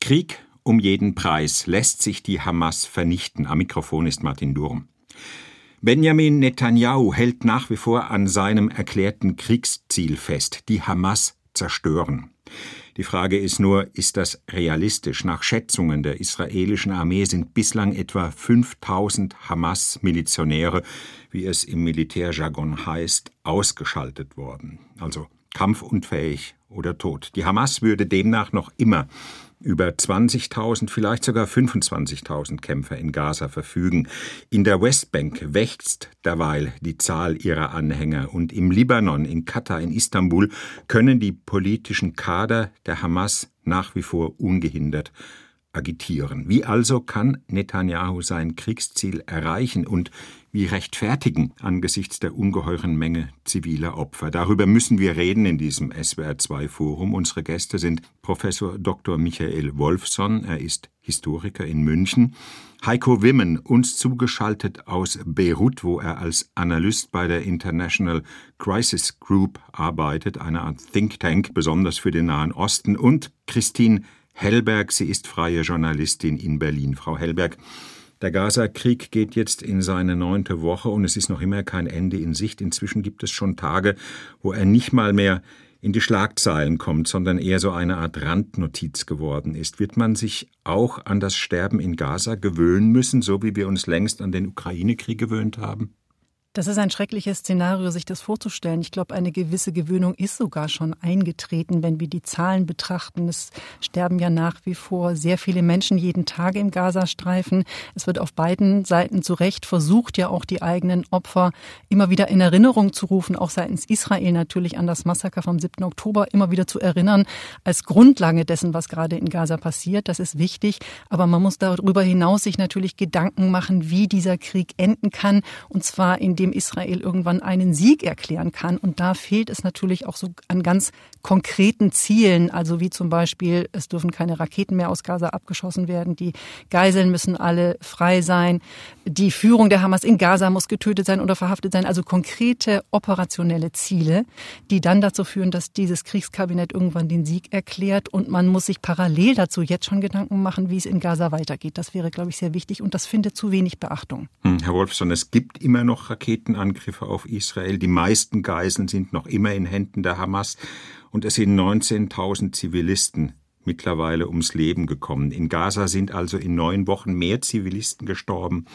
Krieg um jeden Preis lässt sich die Hamas vernichten. Am Mikrofon ist Martin Durm. Benjamin Netanyahu hält nach wie vor an seinem erklärten Kriegsziel fest, die Hamas zerstören. Die Frage ist nur, ist das realistisch? Nach Schätzungen der israelischen Armee sind bislang etwa 5000 Hamas-Milizionäre, wie es im Militärjargon heißt, ausgeschaltet worden. Also kampfunfähig oder tot. Die Hamas würde demnach noch immer über 20.000, vielleicht sogar 25.000 Kämpfer in Gaza verfügen. In der Westbank wächst derweil die Zahl ihrer Anhänger und im Libanon, in Katar, in Istanbul können die politischen Kader der Hamas nach wie vor ungehindert agitieren. Wie also kann Netanyahu sein Kriegsziel erreichen und wie rechtfertigen angesichts der ungeheuren Menge ziviler Opfer? Darüber müssen wir reden in diesem SWR2-Forum. Unsere Gäste sind Professor Dr. Michael Wolfson, er ist Historiker in München, Heiko Wimmen, uns zugeschaltet aus Beirut, wo er als Analyst bei der International Crisis Group arbeitet, eine Art Think Tank, besonders für den Nahen Osten, und Christine Hellberg. Sie ist freie Journalistin in Berlin. Frau Hellberg, der Gaza-Krieg geht jetzt in seine neunte Woche und es ist noch immer kein Ende in Sicht. Inzwischen gibt es schon Tage, wo er nicht mal mehr in die Schlagzeilen kommt, sondern eher so eine Art Randnotiz geworden ist. Wird man sich auch an das Sterben in Gaza gewöhnen müssen, so wie wir uns längst an den Ukraine-Krieg gewöhnt haben? Das ist ein schreckliches Szenario, sich das vorzustellen. Ich glaube, eine gewisse Gewöhnung ist sogar schon eingetreten, wenn wir die Zahlen betrachten. Es sterben ja nach wie vor sehr viele Menschen jeden Tag im Gazastreifen. Es wird auf beiden Seiten zu Recht versucht, ja auch die eigenen Opfer immer wieder in Erinnerung zu rufen, auch seitens Israel natürlich an das Massaker vom 7. Oktober immer wieder zu erinnern, als Grundlage dessen, was gerade in Gaza passiert. Das ist wichtig. Aber man muss darüber hinaus sich natürlich Gedanken machen, wie dieser Krieg enden kann. Und zwar indem dem Israel irgendwann einen Sieg erklären kann. Und da fehlt es natürlich auch so an ganz konkreten Zielen, also wie zum Beispiel, es dürfen keine Raketen mehr aus Gaza abgeschossen werden, die Geiseln müssen alle frei sein, die Führung der Hamas in Gaza muss getötet sein oder verhaftet sein, also konkrete operationelle Ziele, die dann dazu führen, dass dieses Kriegskabinett irgendwann den Sieg erklärt und man muss sich parallel dazu jetzt schon Gedanken machen, wie es in Gaza weitergeht. Das wäre, glaube ich, sehr wichtig und das findet zu wenig Beachtung. Hm, Herr Wolfson, es gibt immer noch Raketen Raketenangriffe auf Israel. Die meisten Geiseln sind noch immer in Händen der Hamas und es sind 19.000 Zivilisten mittlerweile ums Leben gekommen. In Gaza sind also in neun Wochen mehr Zivilisten gestorben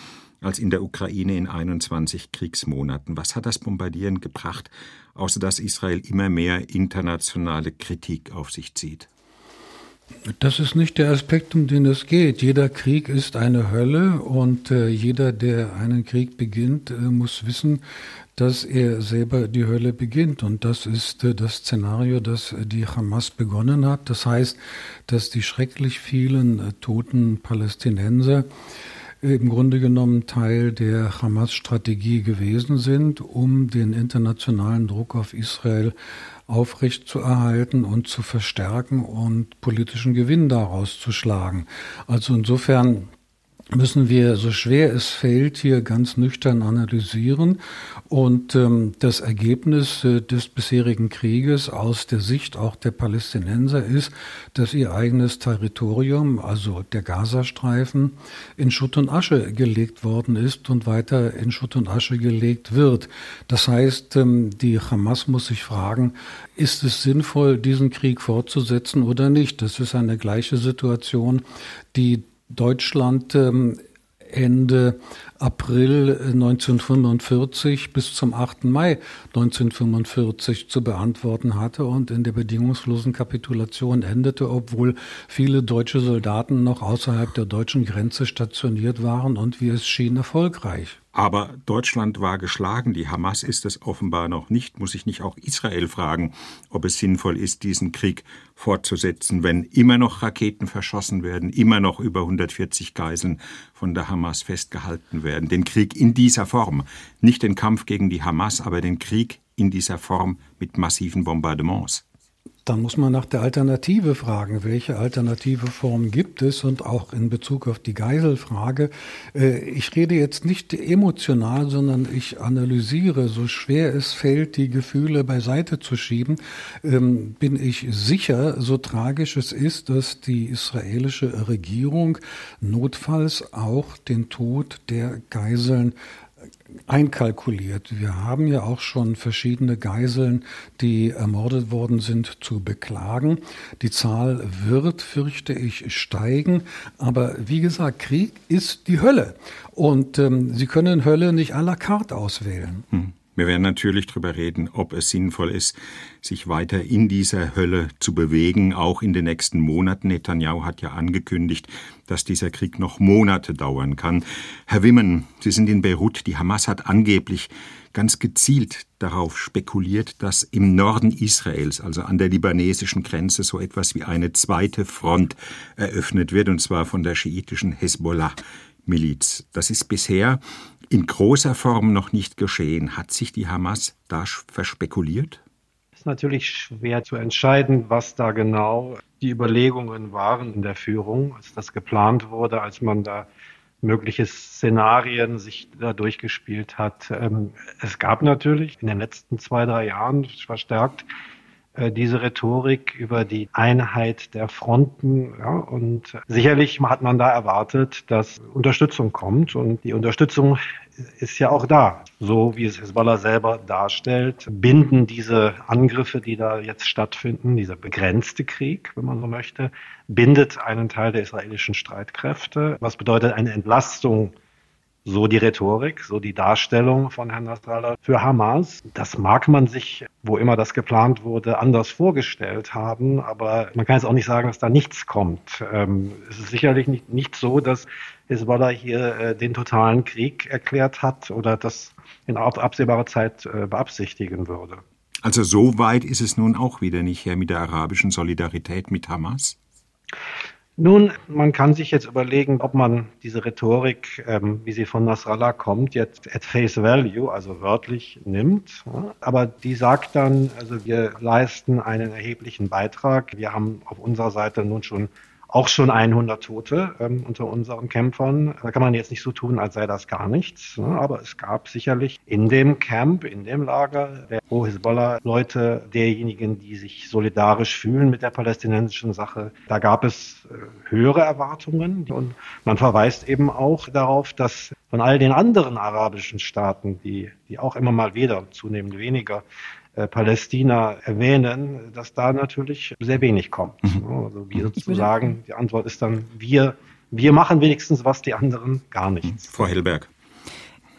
als in der Ukraine in 21 Kriegsmonaten. Was hat das Bombardieren gebracht, außer dass Israel immer mehr internationale Kritik auf sich zieht? Das ist nicht der Aspekt, um den es geht. Jeder Krieg ist eine Hölle und äh, jeder, der einen Krieg beginnt, äh, muss wissen, dass er selber die Hölle beginnt. Und das ist äh, das Szenario, das die Hamas begonnen hat. Das heißt, dass die schrecklich vielen äh, toten Palästinenser im Grunde genommen Teil der Hamas-Strategie gewesen sind, um den internationalen Druck auf Israel aufrecht zu erhalten und zu verstärken und politischen Gewinn daraus zu schlagen. Also insofern müssen wir, so schwer es fällt, hier ganz nüchtern analysieren. Und ähm, das Ergebnis äh, des bisherigen Krieges aus der Sicht auch der Palästinenser ist, dass ihr eigenes Territorium, also der Gazastreifen, in Schutt und Asche gelegt worden ist und weiter in Schutt und Asche gelegt wird. Das heißt, ähm, die Hamas muss sich fragen, ist es sinnvoll, diesen Krieg fortzusetzen oder nicht? Das ist eine gleiche Situation, die Deutschland ähm, Ende April 1945 bis zum 8. Mai 1945 zu beantworten hatte und in der bedingungslosen Kapitulation endete, obwohl viele deutsche Soldaten noch außerhalb der deutschen Grenze stationiert waren und wie es schien erfolgreich. Aber Deutschland war geschlagen, die Hamas ist es offenbar noch nicht. Muss ich nicht auch Israel fragen, ob es sinnvoll ist, diesen Krieg fortzusetzen, wenn immer noch Raketen verschossen werden, immer noch über 140 Geiseln von der Hamas festgehalten werden. Den Krieg in dieser Form, nicht den Kampf gegen die Hamas, aber den Krieg in dieser Form mit massiven Bombardements. Dann muss man nach der Alternative fragen. Welche alternative Form gibt es? Und auch in Bezug auf die Geiselfrage. Äh, ich rede jetzt nicht emotional, sondern ich analysiere, so schwer es fällt, die Gefühle beiseite zu schieben, ähm, bin ich sicher, so tragisch es ist, dass die israelische Regierung notfalls auch den Tod der Geiseln einkalkuliert. Wir haben ja auch schon verschiedene Geiseln, die ermordet worden sind, zu beklagen. Die Zahl wird, fürchte ich, steigen. Aber wie gesagt, Krieg ist die Hölle. Und ähm, Sie können Hölle nicht à la carte auswählen. Hm. Wir werden natürlich darüber reden, ob es sinnvoll ist, sich weiter in dieser Hölle zu bewegen, auch in den nächsten Monaten. Netanyahu hat ja angekündigt, dass dieser Krieg noch Monate dauern kann. Herr Wimmen, Sie sind in Beirut. Die Hamas hat angeblich ganz gezielt darauf spekuliert, dass im Norden Israels, also an der libanesischen Grenze, so etwas wie eine zweite Front eröffnet wird, und zwar von der schiitischen Hezbollah. Miliz. Das ist bisher in großer Form noch nicht geschehen. Hat sich die Hamas da verspekuliert? Es ist natürlich schwer zu entscheiden, was da genau die Überlegungen waren in der Führung, als das geplant wurde, als man da mögliche Szenarien sich da durchgespielt hat. Ähm, es gab natürlich in den letzten zwei, drei Jahren verstärkt diese Rhetorik über die Einheit der Fronten. Ja, und sicherlich hat man da erwartet, dass Unterstützung kommt. Und die Unterstützung ist ja auch da. So wie es Hezbollah selber darstellt, binden diese Angriffe, die da jetzt stattfinden, dieser begrenzte Krieg, wenn man so möchte, bindet einen Teil der israelischen Streitkräfte. Was bedeutet eine Entlastung so die Rhetorik, so die Darstellung von Herrn Nasrallah für Hamas. Das mag man sich, wo immer das geplant wurde, anders vorgestellt haben, aber man kann jetzt auch nicht sagen, dass da nichts kommt. Ähm, es ist sicherlich nicht, nicht so, dass Hezbollah hier äh, den totalen Krieg erklärt hat oder das in absehbarer Zeit äh, beabsichtigen würde. Also so weit ist es nun auch wieder nicht her mit der arabischen Solidarität mit Hamas? Nun, man kann sich jetzt überlegen, ob man diese Rhetorik, ähm, wie sie von Nasrallah kommt, jetzt at face value, also wörtlich nimmt. Aber die sagt dann, also wir leisten einen erheblichen Beitrag. Wir haben auf unserer Seite nun schon auch schon 100 Tote ähm, unter unseren Kämpfern. Da kann man jetzt nicht so tun, als sei das gar nichts. Ne? Aber es gab sicherlich in dem Camp, in dem Lager der Pro Hisbollah Leute, derjenigen, die sich solidarisch fühlen mit der palästinensischen Sache, da gab es äh, höhere Erwartungen. Und man verweist eben auch darauf, dass von all den anderen arabischen Staaten, die, die auch immer mal wieder, zunehmend weniger, äh, Palästina erwähnen, dass da natürlich sehr wenig kommt. Mhm. Also wir sozusagen, die Antwort ist dann, wir, wir machen wenigstens was, die anderen gar nichts. Frau Hellberg.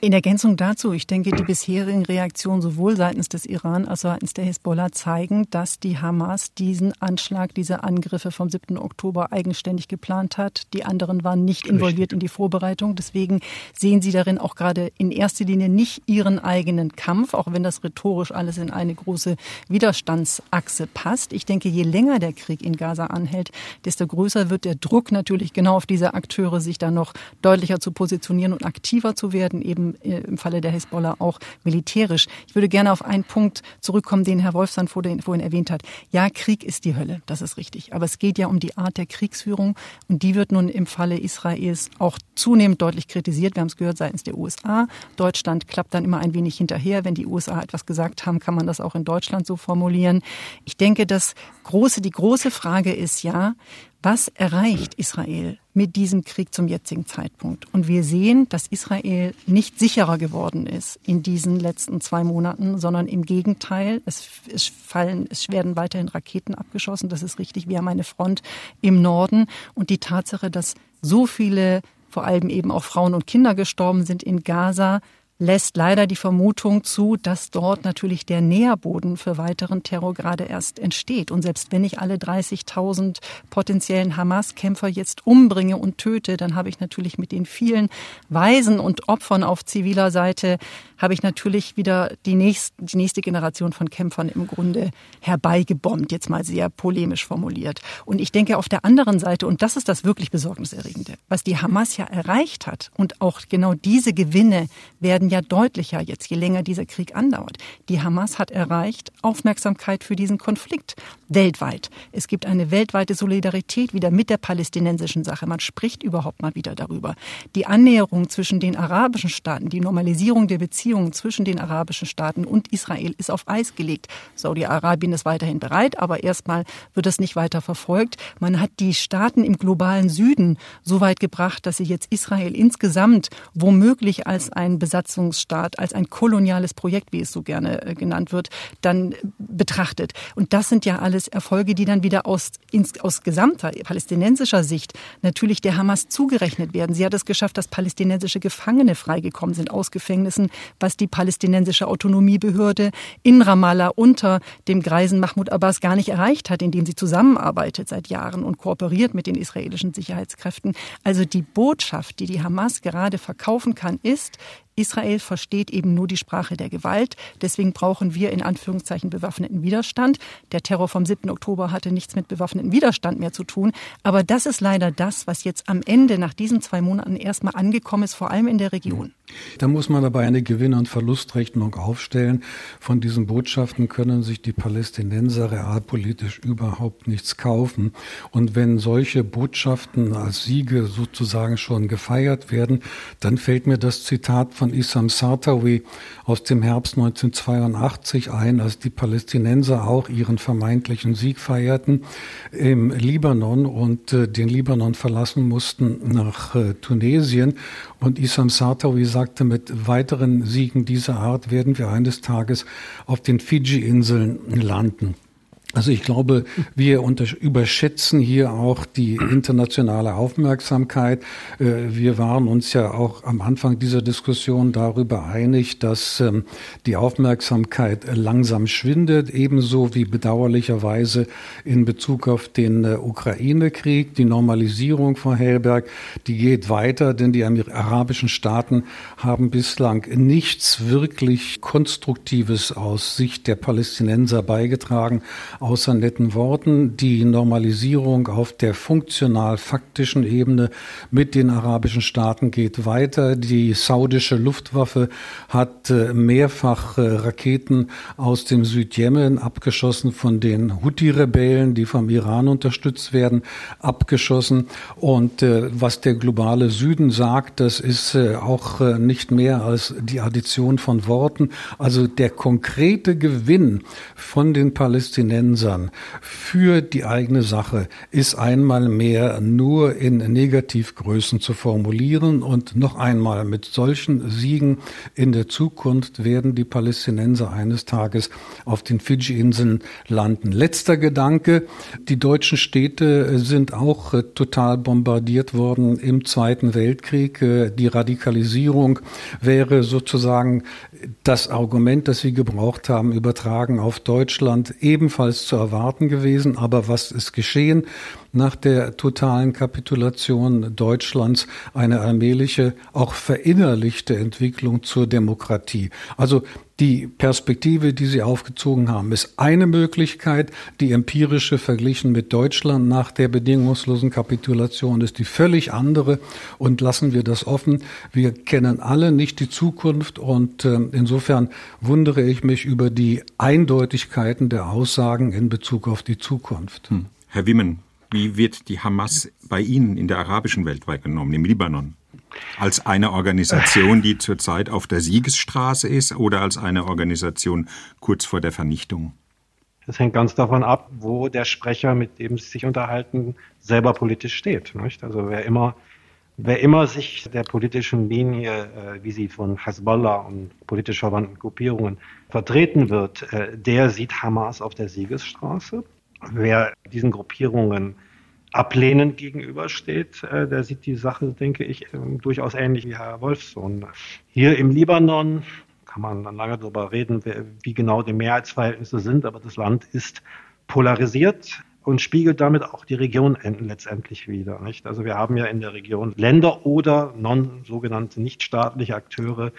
In Ergänzung dazu, ich denke, die bisherigen Reaktionen sowohl seitens des Iran als auch seitens der Hisbollah zeigen, dass die Hamas diesen Anschlag, diese Angriffe vom 7. Oktober eigenständig geplant hat. Die anderen waren nicht involviert in die Vorbereitung. Deswegen sehen sie darin auch gerade in erster Linie nicht ihren eigenen Kampf, auch wenn das rhetorisch alles in eine große Widerstandsachse passt. Ich denke, je länger der Krieg in Gaza anhält, desto größer wird der Druck natürlich genau auf diese Akteure, sich da noch deutlicher zu positionieren und aktiver zu werden, eben äh, im Falle der Hisbollah auch militärisch. Ich würde gerne auf einen Punkt zurückkommen, den Herr Wolfsand vorhin erwähnt hat. Ja, Krieg ist die Hölle, das ist richtig. Aber es geht ja um die Art der Kriegsführung und die wird nun im Falle Israels auch zunehmend deutlich kritisiert. Wir haben es gehört seitens der USA. Deutschland klappt dann immer ein wenig hinterher. Wenn die USA etwas gesagt haben, kann man das auch in Deutschland so formulieren. Ich denke, das große, die große Frage ist ja, was erreicht Israel mit diesem Krieg zum jetzigen Zeitpunkt? Und wir sehen, dass Israel nicht sicherer geworden ist in diesen letzten zwei Monaten, sondern im Gegenteil, es, es fallen, es werden weiterhin Raketen abgeschossen. Das ist richtig. Wir haben eine Front im Norden und die Tatsache, dass so viele, vor allem eben auch Frauen und Kinder gestorben sind in Gaza, lässt leider die Vermutung zu, dass dort natürlich der Nährboden für weiteren Terror gerade erst entsteht. Und selbst wenn ich alle 30.000 potenziellen Hamas-Kämpfer jetzt umbringe und töte, dann habe ich natürlich mit den vielen Waisen und Opfern auf ziviler Seite, habe ich natürlich wieder die nächste, die nächste Generation von Kämpfern im Grunde herbeigebombt, jetzt mal sehr polemisch formuliert. Und ich denke auf der anderen Seite, und das ist das wirklich Besorgniserregende, was die Hamas ja erreicht hat, und auch genau diese Gewinne werden ja deutlicher jetzt, je länger dieser Krieg andauert. Die Hamas hat erreicht Aufmerksamkeit für diesen Konflikt weltweit. Es gibt eine weltweite Solidarität wieder mit der palästinensischen Sache. Man spricht überhaupt mal wieder darüber. Die Annäherung zwischen den arabischen Staaten, die Normalisierung der Beziehungen zwischen den arabischen Staaten und Israel ist auf Eis gelegt. Saudi-Arabien ist weiterhin bereit, aber erstmal wird es nicht weiter verfolgt. Man hat die Staaten im globalen Süden so weit gebracht, dass sie jetzt Israel insgesamt womöglich als ein Besatzungsstaat, als ein koloniales Projekt, wie es so gerne äh, genannt wird, dann betrachtet. Und das sind ja alles Erfolge, die dann wieder aus, ins, aus gesamter palästinensischer Sicht natürlich der Hamas zugerechnet werden. Sie hat es geschafft, dass palästinensische Gefangene freigekommen sind aus Gefängnissen, was die palästinensische Autonomiebehörde in Ramallah unter dem Greisen Mahmoud Abbas gar nicht erreicht hat, indem sie zusammenarbeitet seit Jahren und kooperiert mit den israelischen Sicherheitskräften. Also die Botschaft, die die Hamas gerade verkaufen kann, ist, Israel versteht eben nur die Sprache der Gewalt. Deswegen brauchen wir in Anführungszeichen bewaffneten Widerstand. Der Terror vom 7. Oktober hatte nichts mit bewaffneten Widerstand mehr zu tun. Aber das ist leider das, was jetzt am Ende nach diesen zwei Monaten erstmal angekommen ist, vor allem in der Region. Da muss man dabei eine Gewinn- und Verlustrechnung aufstellen. Von diesen Botschaften können sich die Palästinenser realpolitisch überhaupt nichts kaufen. Und wenn solche Botschaften als Siege sozusagen schon gefeiert werden, dann fällt mir das Zitat von Issam Sartawi aus dem Herbst 1982 ein, als die Palästinenser auch ihren vermeintlichen Sieg feierten im Libanon und äh, den Libanon verlassen mussten nach äh, Tunesien. Und Issam Sartawi sagte, mit weiteren Siegen dieser Art werden wir eines Tages auf den Fiji-Inseln landen. Also ich glaube, wir überschätzen hier auch die internationale Aufmerksamkeit. Äh, wir waren uns ja auch am Anfang dieser Diskussion darüber einig, dass ähm, die Aufmerksamkeit langsam schwindet, ebenso wie bedauerlicherweise in Bezug auf den äh, Ukraine-Krieg. Die Normalisierung von Hellberg, die geht weiter, denn die arabischen Staaten haben bislang nichts wirklich Konstruktives aus Sicht der Palästinenser beigetragen außer netten Worten. Die Normalisierung auf der funktional-faktischen Ebene mit den arabischen Staaten geht weiter. Die saudische Luftwaffe hat äh, mehrfach äh, Raketen aus dem Südjemen abgeschossen von den Houthi-Rebellen, die vom Iran unterstützt werden, abgeschossen. Und äh, was der globale Süden sagt, das ist auch nicht mehr als die Addition von Worten. Also der konkrete Gewinn von den Palästinensern Usern für die eigene Sache ist einmal mehr nur in Negativgrößen zu formulieren und noch einmal mit solchen Siegen in der Zukunft werden die Palästinenser eines Tages auf den Fidschi-Inseln landen. Letzter Gedanke. Die deutschen Städte sind auch äh, total bombardiert worden im Zweiten Weltkrieg. Äh, die Radikalisierung wäre sozusagen das Argument, das Sie gebraucht haben, übertragen auf Deutschland ebenfalls zu erwarten gewesen. Aber was ist geschehen? Nach der totalen Kapitulation Deutschlands eine allmähliche, auch verinnerlichte Entwicklung zur Demokratie. Also die Perspektive, die Sie aufgezogen haben, ist eine Möglichkeit. Die empirische verglichen mit Deutschland nach der bedingungslosen Kapitulation ist die völlig andere. Und lassen wir das offen. Wir kennen alle nicht die Zukunft und äh, insofern wundere ich mich über die Eindeutigkeiten der Aussagen in Bezug auf die Zukunft. Hm. Herr Wimmen, wie wird die Hamas bei Ihnen in der arabischen Welt wahrgenommen, im Libanon? Als eine Organisation, die zurzeit auf der Siegesstraße ist oder als eine Organisation kurz vor der Vernichtung? Das hängt ganz davon ab, wo der Sprecher, mit dem Sie sich unterhalten, selber politisch steht. Nicht? Also wer immer, wer immer sich der politischen Linie, äh, wie sie von Hezbollah und politisch verwandten Gruppierungen vertreten wird, äh, der sieht Hamas auf der Siegesstraße. Wer diesen Gruppierungen ablehnend gegenübersteht, äh, der sieht die Sache, denke ich, ähm, durchaus ähnlich wie Herr Wolfsohn. Hier im Libanon kann man dann lange darüber reden, wie genau die Mehrheitsverhältnisse sind, aber das Land ist polarisiert und spiegelt damit auch die Region letztendlich wieder. Nicht? Also wir haben ja in der Region Länder oder non sogenannte nichtstaatliche Akteure,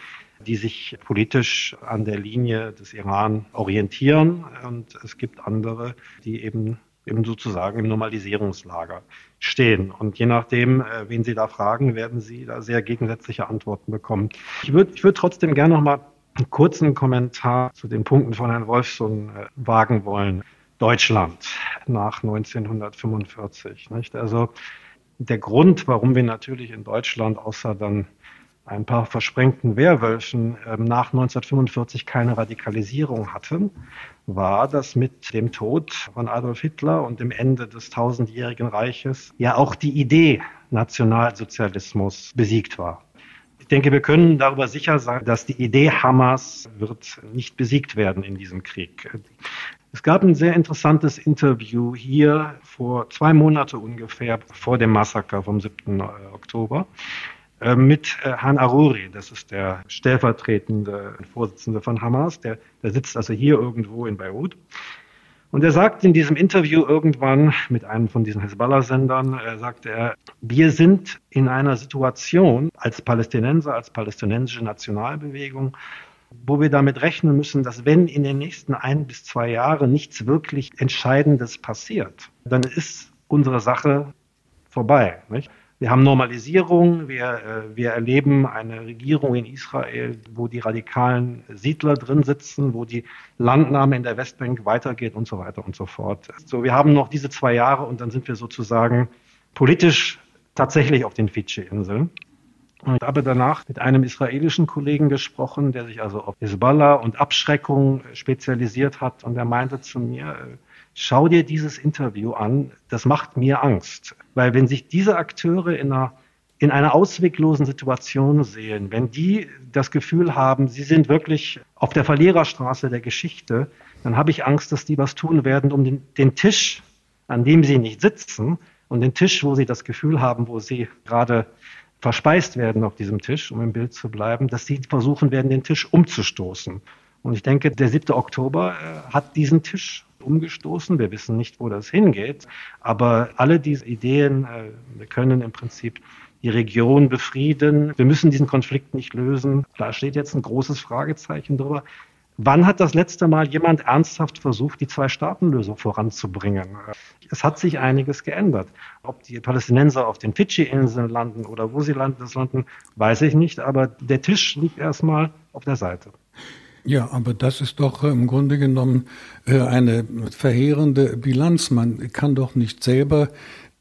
die sich politisch an der Linie des Iran orientieren. Und es gibt andere, die eben eben sozusagen im Normalisierungslager stehen. Und je nachdem, äh, wen Sie da fragen, werden Sie da sehr gegensätzliche Antworten bekommen. Ich würde ich würde trotzdem gerne noch mal einen kurzen Kommentar zu den Punkten von Herrn Wolfson äh, wagen wollen. Deutschland nach 1945. Nicht? Also der Grund, warum wir natürlich in Deutschland außer dann ein paar versprengten Wehrwölfen ähm, nach 1945 keine Radikalisierung hatten, war, dass mit dem Tod von Adolf Hitler und dem Ende des tausendjährigen Reiches ja auch die Idee Nationalsozialismus besiegt war. Ich denke, wir können darüber sicher sein, dass die Idee Hamas wird nicht besiegt werden in diesem Krieg. Es gab ein sehr interessantes Interview hier vor zwei Monaten ungefähr vor dem Massaker vom 7. Oktober mit äh, Han Aruri, das ist der stellvertretende Vorsitzende von Hamas, der, der sitzt also hier irgendwo in Beirut. Und er sagt in diesem Interview irgendwann mit einem von diesen Hezbollah-Sendern, er sagte er, wir sind in einer Situation als Palästinenser, als palästinensische Nationalbewegung, wo wir damit rechnen müssen, dass wenn in den nächsten ein bis zwei Jahren nichts wirklich Entscheidendes passiert, dann ist unsere Sache vorbei. Nicht? Wir haben Normalisierung, wir, äh, wir erleben eine Regierung in Israel, wo die radikalen Siedler drin sitzen, wo die Landnahme in der Westbank weitergeht und so weiter und so fort. So, wir haben noch diese zwei Jahre und dann sind wir sozusagen politisch tatsächlich auf den Fidschi-Inseln. Und ich habe danach mit einem israelischen Kollegen gesprochen, der sich also auf Hezbollah und Abschreckung spezialisiert hat. Und er meinte zu mir, äh, schau dir dieses Interview an, das macht mir Angst. Weil wenn sich diese Akteure in einer, in einer ausweglosen Situation sehen, wenn die das Gefühl haben, sie sind wirklich auf der Verliererstraße der Geschichte, dann habe ich Angst, dass die was tun werden, um den, den Tisch, an dem sie nicht sitzen, und den Tisch, wo sie das Gefühl haben, wo sie gerade verspeist werden auf diesem Tisch, um im Bild zu bleiben, dass sie versuchen werden, den Tisch umzustoßen. Und ich denke, der 7. Oktober äh, hat diesen Tisch umgestoßen. Wir wissen nicht, wo das hingeht. Aber alle diese Ideen, äh, wir können im Prinzip die Region befrieden. Wir müssen diesen Konflikt nicht lösen. Da steht jetzt ein großes Fragezeichen drüber. Wann hat das letzte Mal jemand ernsthaft versucht, die Zwei-Staaten-Lösung voranzubringen? Es hat sich einiges geändert. Ob die Palästinenser auf den Fidschi-Inseln landen oder wo sie landen, landen, weiß ich nicht. Aber der Tisch liegt erstmal auf der Seite. Ja, aber das ist doch im Grunde genommen äh, eine verheerende Bilanz. Man kann doch nicht selber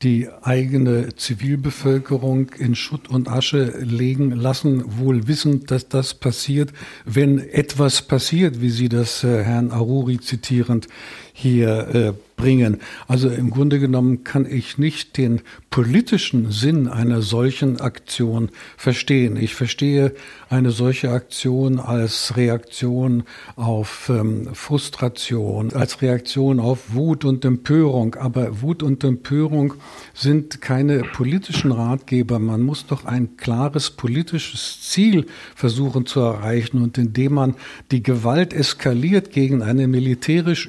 die eigene Zivilbevölkerung in Schutt und Asche legen lassen, wohl wissend, dass das passiert, wenn etwas passiert, wie Sie das äh, Herrn Aruri zitierend hier äh, bringen. Also im Grunde genommen kann ich nicht den politischen Sinn einer solchen Aktion verstehen. Ich verstehe eine solche Aktion als Reaktion auf ähm, Frustration, als Reaktion auf Wut und Empörung. Aber Wut und Empörung sind keine politischen Ratgeber. Man muss doch ein klares politisches Ziel versuchen zu erreichen. Und indem man die Gewalt eskaliert gegen eine militärisch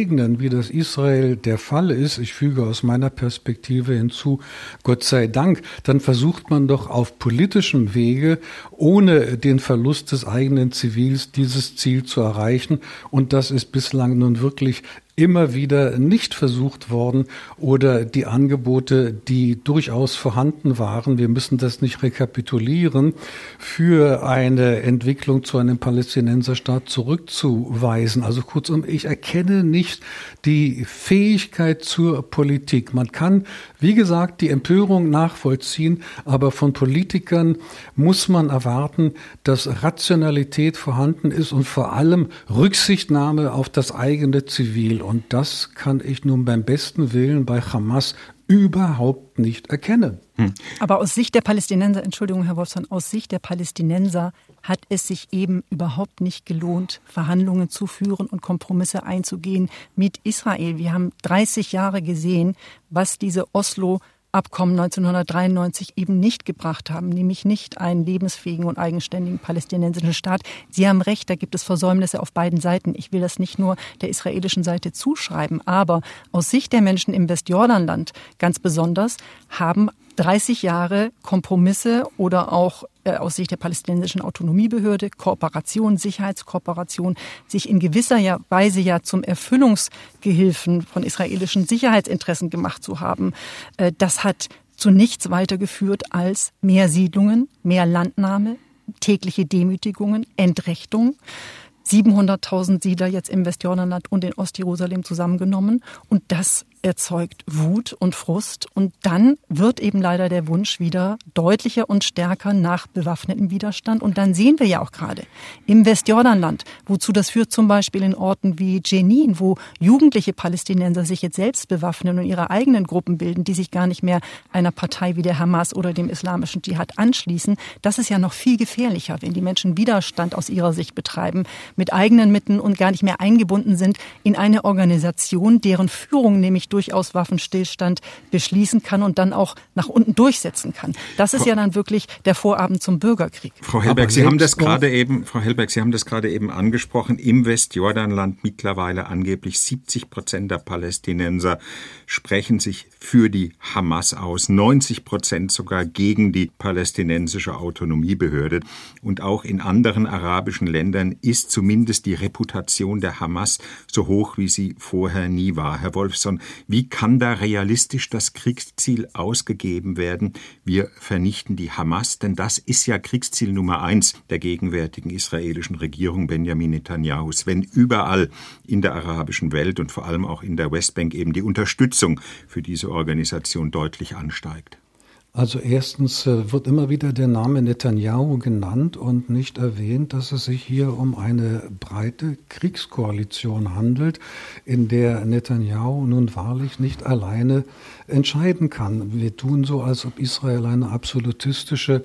überlegenen, wie das Israel der Fall ist, ich füge aus meiner Perspektive hinzu, Gott sei Dank, dann versucht man doch auf politischem Wege, ohne den Verlust des eigenen Zivils, dieses Ziel zu erreichen. Und das ist bislang nun wirklich immer wieder nicht versucht worden oder die Angebote, die durchaus vorhanden waren, wir müssen das nicht rekapitulieren, für eine Entwicklung zu einem Palästinenserstaat zurückzuweisen. Also kurzum, ich erkenne nicht die Fähigkeit zur Politik. Man kann, wie gesagt, die Empörung nachvollziehen, aber von Politikern muss man erwarten, dass Rationalität vorhanden ist und vor allem Rücksichtnahme auf das eigene Zivil. Und das kann ich nun beim besten Willen bei Hamas überhaupt nicht erkennen. Hm. Aber aus Sicht der Palästinenser, Entschuldigung, Herr Wolfson, aus Sicht der Palästinenser hat es sich eben überhaupt nicht gelohnt, Verhandlungen zu führen und Kompromisse einzugehen mit Israel. Wir haben 30 Jahre gesehen, was diese Oslo Abkommen 1993 eben nicht gebracht haben, nämlich nicht einen lebensfähigen und eigenständigen palästinensischen Staat. Sie haben recht, da gibt es Versäumnisse auf beiden Seiten. Ich will das nicht nur der israelischen Seite zuschreiben, aber aus Sicht der Menschen im Westjordanland ganz besonders haben 30 Jahre Kompromisse oder auch aus Sicht der palästinensischen Autonomiebehörde, Kooperation, Sicherheitskooperation, sich in gewisser Weise ja zum Erfüllungsgehilfen von israelischen Sicherheitsinteressen gemacht zu haben, äh, das hat zu nichts weitergeführt als mehr Siedlungen, mehr Landnahme, tägliche Demütigungen, Entrechtung. 700.000 Siedler jetzt im Westjordanland und in Ostjerusalem zusammengenommen. Und das erzeugt Wut und Frust. Und dann wird eben leider der Wunsch wieder deutlicher und stärker nach bewaffnetem Widerstand. Und dann sehen wir ja auch gerade im Westjordanland, wozu das führt zum Beispiel in Orten wie Jenin, wo jugendliche Palästinenser sich jetzt selbst bewaffnen und ihre eigenen Gruppen bilden, die sich gar nicht mehr einer Partei wie der Hamas oder dem islamischen Dschihad anschließen. Das ist ja noch viel gefährlicher, wenn die Menschen Widerstand aus ihrer Sicht betreiben, mit eigenen Mitteln und gar nicht mehr eingebunden sind in eine Organisation, deren Führung nämlich durchaus Waffenstillstand beschließen kann und dann auch nach unten durchsetzen kann. Das ist Frau, ja dann wirklich der Vorabend zum Bürgerkrieg. Frau Hellberg, Sie haben das gerade eben, Frau Hellberg, Sie haben das gerade eben angesprochen. Im Westjordanland mittlerweile angeblich 70 Prozent der Palästinenser sprechen sich für die Hamas aus, 90 Prozent sogar gegen die palästinensische Autonomiebehörde. Und auch in anderen arabischen Ländern ist zumindest die Reputation der Hamas so hoch, wie sie vorher nie war. Herr Wolfson, wie kann da realistisch das Kriegsziel ausgegeben werden? Wir vernichten die Hamas, denn das ist ja Kriegsziel Nummer eins der gegenwärtigen israelischen Regierung Benjamin Netanyahus. Wenn überall in der arabischen Welt und vor allem auch in der Westbank eben die Unterstützung für diese Organisation deutlich ansteigt. Also erstens äh, wird immer wieder der Name Netanyahu genannt und nicht erwähnt, dass es sich hier um eine breite Kriegskoalition handelt, in der Netanyahu nun wahrlich nicht alleine entscheiden kann. Wir tun so, als ob Israel eine absolutistische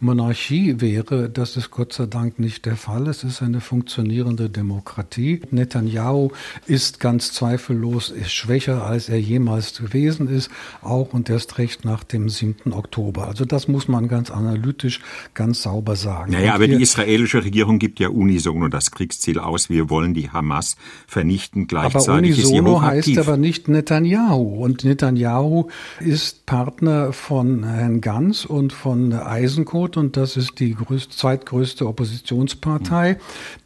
Monarchie wäre. Das ist Gott sei Dank nicht der Fall. Es ist eine funktionierende Demokratie. Netanyahu ist ganz zweifellos schwächer, als er jemals gewesen ist, auch und erst recht nach dem 7. Oktober. Also das muss man ganz analytisch, ganz sauber sagen. Naja, aber die israelische Regierung gibt ja unisono das Kriegsziel aus. Wir wollen die Hamas vernichten. Gleichzeitig aber unisono heißt aber nicht Netanyahu. Und Netanyahu ist Partner von Herrn Ganz und von Eisenkot und das ist die größte, zweitgrößte Oppositionspartei,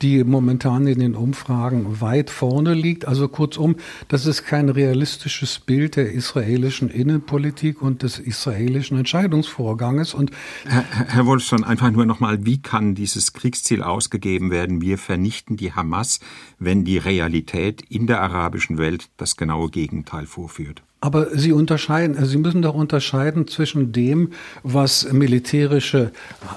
die momentan in den Umfragen weit vorne liegt. Also kurzum, das ist kein realistisches Bild der israelischen Innenpolitik und des israelischen Entscheidungsvorganges. Und Herr, Herr Wolfson, einfach nur nochmal, wie kann dieses Kriegsziel ausgegeben werden? Wir vernichten die Hamas, wenn die Realität in der arabischen Welt das genaue Gegenteil vorführt. Aber Sie unterscheiden, Sie müssen doch unterscheiden zwischen dem, was militärische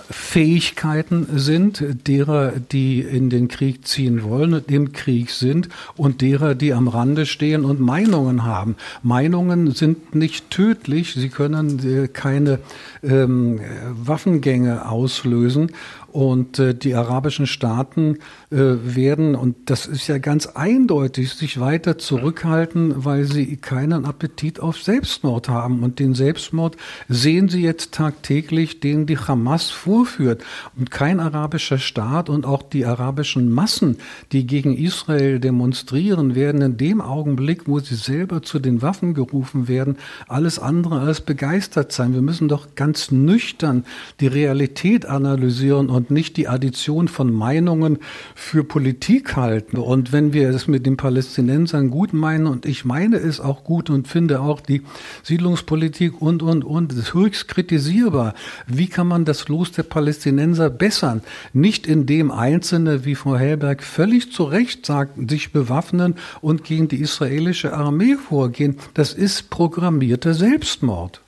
Fähigkeiten sind, derer, die in den Krieg ziehen wollen und im Krieg sind, und derer, die am Rande stehen und Meinungen haben. Meinungen sind nicht tödlich, sie können äh, keine ähm, Waffengänge auslösen. Und äh, die arabischen Staaten äh, werden, und das ist ja ganz eindeutig, sich weiter zurückhalten, weil sie keinen Appetit auf Selbstmord haben. Und den Selbstmord sehen sie jetzt tagtäglich, den die Hamas vorführt. Und kein arabischer Staat und auch die arabischen Massen, die gegen Israel demonstrieren, werden in dem Augenblick, wo sie selber zu den Waffen gerufen werden, alles andere als begeistert sein. Wir müssen doch ganz nüchtern die Realität analysieren und nicht die Addition von Meinungen für Politik halten. Und wenn wir es mit den Palästinensern gut meinen, und ich meine es auch gut und finde auch die Siedlungspolitik und, und, und, ist höchst kritisierbar. Wie kann man das Los der Palästinenser bessern? Nicht indem Einzelne, wie Frau Hellberg völlig zu Recht sagt, sich bewaffnen und gegen die israelische Armee vorgehen. Das ist programmierter Selbstmord.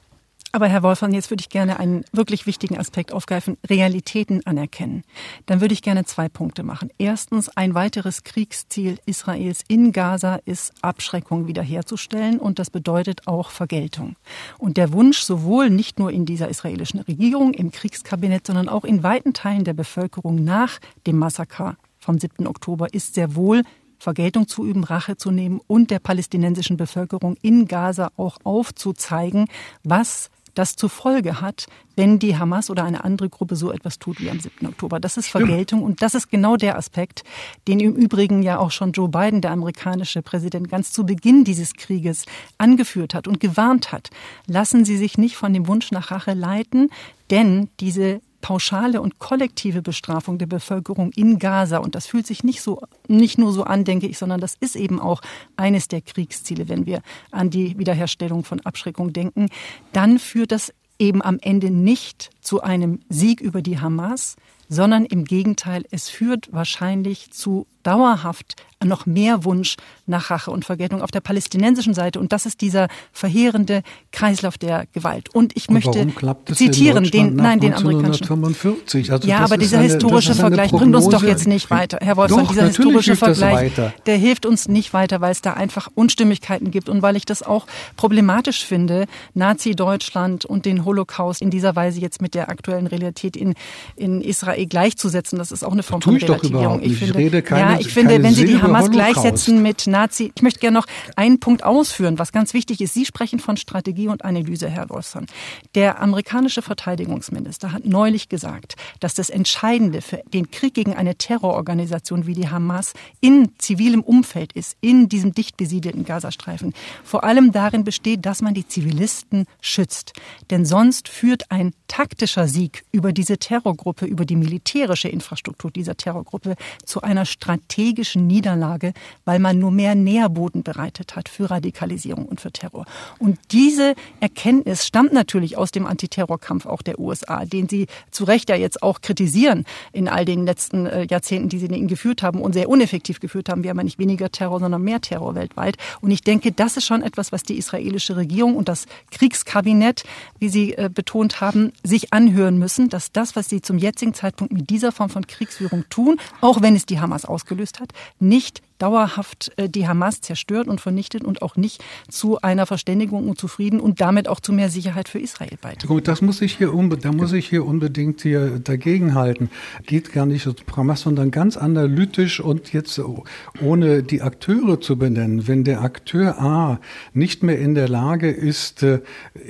Aber Herr Wolfgang, jetzt würde ich gerne einen wirklich wichtigen Aspekt aufgreifen, Realitäten anerkennen. Dann würde ich gerne zwei Punkte machen. Erstens, ein weiteres Kriegsziel Israels in Gaza ist Abschreckung wiederherzustellen und das bedeutet auch Vergeltung. Und der Wunsch sowohl nicht nur in dieser israelischen Regierung, im Kriegskabinett, sondern auch in weiten Teilen der Bevölkerung nach dem Massaker vom 7. Oktober ist sehr wohl Vergeltung zu üben, Rache zu nehmen und der palästinensischen Bevölkerung in Gaza auch aufzuzeigen, was das zur Folge hat, wenn die Hamas oder eine andere Gruppe so etwas tut wie am 7. Oktober. Das ist Vergeltung und das ist genau der Aspekt, den im Übrigen ja auch schon Joe Biden, der amerikanische Präsident, ganz zu Beginn dieses Krieges angeführt hat und gewarnt hat. Lassen Sie sich nicht von dem Wunsch nach Rache leiten, denn diese pauschale und kollektive Bestrafung der Bevölkerung in Gaza, und das fühlt sich nicht so, nicht nur so an, denke ich, sondern das ist eben auch eines der Kriegsziele, wenn wir an die Wiederherstellung von Abschreckung denken, dann führt das eben am Ende nicht zu einem Sieg über die Hamas, sondern im Gegenteil, es führt wahrscheinlich zu dauerhaft noch mehr Wunsch nach Rache und Vergeltung auf der palästinensischen Seite. Und das ist dieser verheerende Kreislauf der Gewalt. Und ich möchte zitieren den, nein, den amerikanischen. Also ja, aber dieser eine, historische Vergleich bringt uns doch jetzt nicht weiter. Herr Wolfson, doch, dieser historische Vergleich, der hilft uns nicht weiter, weil es da einfach Unstimmigkeiten gibt und weil ich das auch problematisch finde, Nazi-Deutschland und den Holocaust in dieser Weise jetzt mit der aktuellen Realität in, in Israel gleichzusetzen. Das ist auch eine Form von Relativierung. Ich, ich rede keine, ja, ich finde, wenn Sie die Hamas Holocaust. gleichsetzen mit Nazi, ich möchte gerne noch einen Punkt ausführen, was ganz wichtig ist. Sie sprechen von Strategie und Analyse, Herr Wolfson. Der amerikanische Verteidigungsminister hat neulich gesagt, dass das Entscheidende für den Krieg gegen eine Terrororganisation wie die Hamas in zivilem Umfeld ist, in diesem dicht besiedelten Gazastreifen. Vor allem darin besteht, dass man die Zivilisten schützt. Denn sonst führt ein taktischer Sieg über diese Terrorgruppe, über die militärische Infrastruktur dieser Terrorgruppe zu einer strategischen Niederlage, weil man nur mehr Nährboden bereitet hat für Radikalisierung und für Terror. Und diese Erkenntnis stammt natürlich aus dem Antiterrorkampf auch der USA, den sie zu Recht ja jetzt auch kritisieren in all den letzten äh, Jahrzehnten, die sie ihn geführt haben und sehr uneffektiv geführt haben. Wir haben ja nicht weniger Terror, sondern mehr Terror weltweit. Und ich denke, das ist schon etwas, was die israelische Regierung und das Kriegskabinett, wie Sie äh, betont haben, sich anhören müssen, dass das, was sie zum jetzigen Zeitpunkt mit dieser Form von Kriegsführung tun, auch wenn es die Hamas ausgelöst hat, nicht dauerhaft äh, die Hamas zerstört und vernichtet und auch nicht zu einer Verständigung und zu Frieden und damit auch zu mehr Sicherheit für Israel beiträgt. Gut, das muss ich hier da muss ich hier unbedingt hier dagegenhalten. Geht gar nicht so Hamas, sondern ganz analytisch und jetzt ohne die Akteure zu benennen. Wenn der Akteur A nicht mehr in der Lage ist, äh,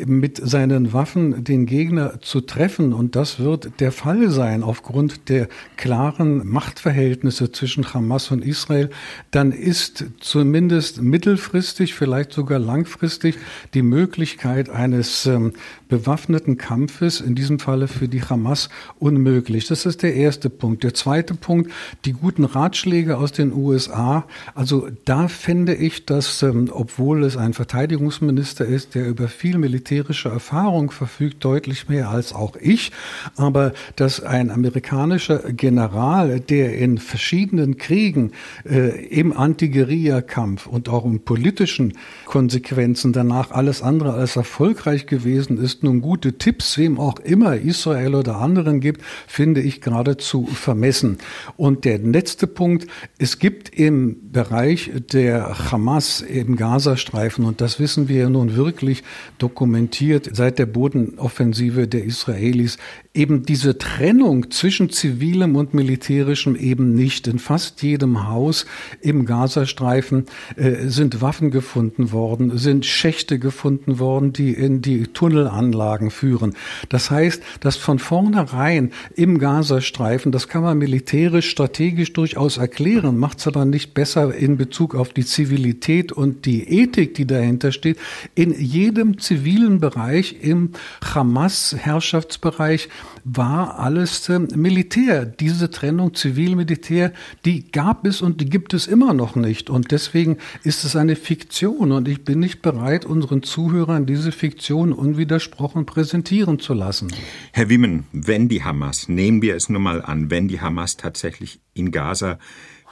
mit seinen Waffen den Gegner zu treffen, und das wird der Fall sein aufgrund der klaren Machtverhältnisse zwischen Hamas und Israel, dann ist zumindest mittelfristig, vielleicht sogar langfristig die Möglichkeit eines ähm, bewaffneten Kampfes, in diesem Falle für die Hamas, unmöglich. Das ist der erste Punkt. Der zweite Punkt, die guten Ratschläge aus den USA. Also da fände ich, dass, ähm, obwohl es ein Verteidigungsminister ist, der über viel militärische Erfahrung verfügt, deutlich mehr als auch ich, aber dass ein amerikanischer General, der in verschiedenen Kriegen äh, im Anti-Guerilla-Kampf und auch im politischen Konsequenzen danach alles andere als erfolgreich gewesen ist, nun gute Tipps, wem auch immer Israel oder anderen gibt, finde ich geradezu vermessen. Und der letzte Punkt, es gibt im Bereich der Hamas im Gazastreifen, und das wissen wir ja nun wirklich dokumentiert seit der Bodenoffensive der Israelis, eben diese Trennung zwischen zivilem und militärischem eben nicht. In fast jedem Haus im Gazastreifen äh, sind Waffen gefunden worden, sind Schächte gefunden worden, die in die Tunnelanlagen führen. Das heißt, dass von vornherein im Gazastreifen, das kann man militärisch, strategisch durchaus erklären, macht es aber nicht besser in Bezug auf die Zivilität und die Ethik, die dahinter steht, in jedem zivilen Bereich, im Hamas-Herrschaftsbereich, war alles äh, Militär. Diese Trennung Zivil-Militär, die gab es und die gibt es immer noch nicht. Und deswegen ist es eine Fiktion. Und ich bin nicht bereit, unseren Zuhörern diese Fiktion unwidersprochen präsentieren zu lassen. Herr Wimmen, wenn die Hamas, nehmen wir es nun mal an, wenn die Hamas tatsächlich in Gaza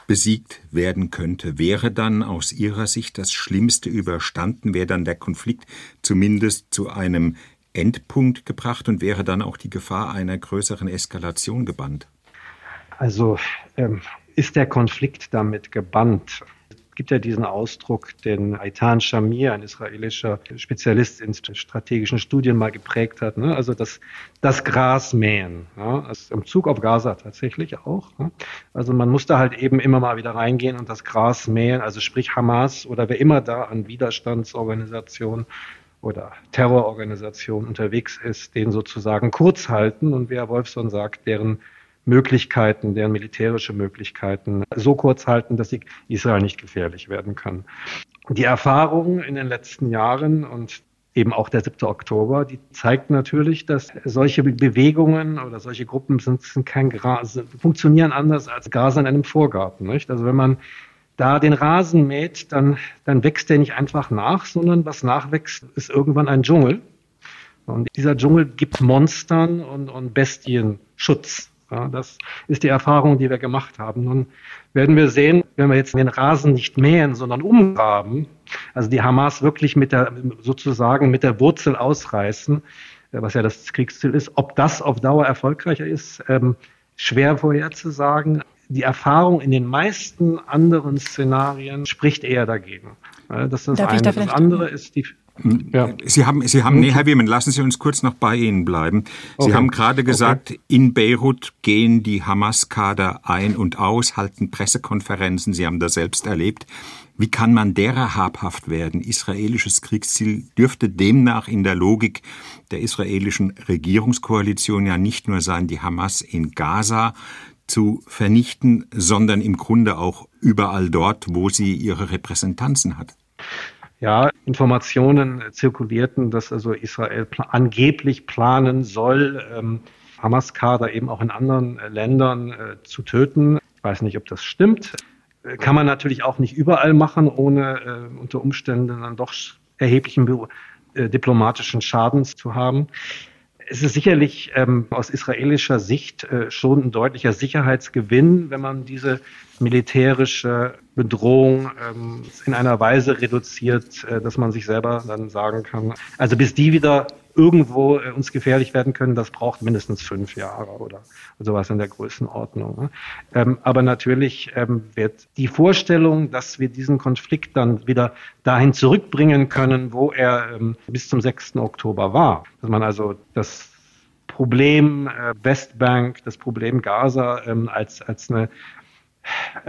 besiegt werden könnte, wäre dann aus Ihrer Sicht das Schlimmste überstanden, wäre dann der Konflikt zumindest zu einem Endpunkt gebracht und wäre dann auch die Gefahr einer größeren Eskalation gebannt? Also ähm, ist der Konflikt damit gebannt? Gibt ja diesen Ausdruck, den Aitan Shamir, ein israelischer Spezialist in strategischen Studien, mal geprägt hat. Ne? Also das, das Gras mähen. Ja? Also Im Zug auf Gaza tatsächlich auch. Ne? Also man muss da halt eben immer mal wieder reingehen und das Gras mähen. Also sprich Hamas oder wer immer da an Widerstandsorganisationen oder Terrororganisation unterwegs ist, den sozusagen kurz halten und wie Herr Wolfson sagt, deren Möglichkeiten, deren militärische Möglichkeiten so kurz halten, dass sie Israel nicht gefährlich werden kann. Die Erfahrungen in den letzten Jahren und eben auch der 7. Oktober, die zeigt natürlich, dass solche Bewegungen oder solche Gruppen sind, sind kein Gras, funktionieren anders als Gras in einem Vorgarten. Nicht? Also wenn man da den Rasen mäht, dann, dann wächst der nicht einfach nach, sondern was nachwächst, ist irgendwann ein Dschungel. Und dieser Dschungel gibt Monstern und, und Bestien Schutz. Ja, das ist die Erfahrung, die wir gemacht haben. Nun werden wir sehen, wenn wir jetzt den Rasen nicht mähen, sondern umgraben, also die Hamas wirklich mit der, sozusagen mit der Wurzel ausreißen, äh, was ja das Kriegsziel ist, ob das auf Dauer erfolgreicher ist, ähm, schwer vorherzusagen. Die Erfahrung in den meisten anderen Szenarien spricht eher dagegen. Das ist das Darf eine. Das andere ist die, ja. Sie haben, Sie haben, nee, Herr Wiemann, lassen Sie uns kurz noch bei Ihnen bleiben. Sie okay. haben gerade gesagt, okay. in Beirut gehen die Hamas-Kader ein und aus, halten Pressekonferenzen. Sie haben das selbst erlebt. Wie kann man derer habhaft werden? Israelisches Kriegsziel dürfte demnach in der Logik der israelischen Regierungskoalition ja nicht nur sein, die Hamas in Gaza zu vernichten, sondern im Grunde auch überall dort, wo sie ihre Repräsentanzen hat. Ja, Informationen zirkulierten, dass also Israel pl angeblich planen soll, ähm, Hamas-Kader eben auch in anderen äh, Ländern äh, zu töten. Ich weiß nicht, ob das stimmt. Äh, kann man natürlich auch nicht überall machen, ohne äh, unter Umständen dann doch erheblichen äh, diplomatischen Schadens zu haben. Es ist sicherlich ähm, aus israelischer Sicht äh, schon ein deutlicher Sicherheitsgewinn, wenn man diese militärische Bedrohung ähm, in einer Weise reduziert, äh, dass man sich selber dann sagen kann, also bis die wieder irgendwo äh, uns gefährlich werden können, das braucht mindestens fünf Jahre oder sowas in der Größenordnung. Ne? Ähm, aber natürlich ähm, wird die Vorstellung, dass wir diesen Konflikt dann wieder dahin zurückbringen können, wo er ähm, bis zum 6. Oktober war, dass man also das Problem äh, Westbank, das Problem Gaza ähm, als, als eine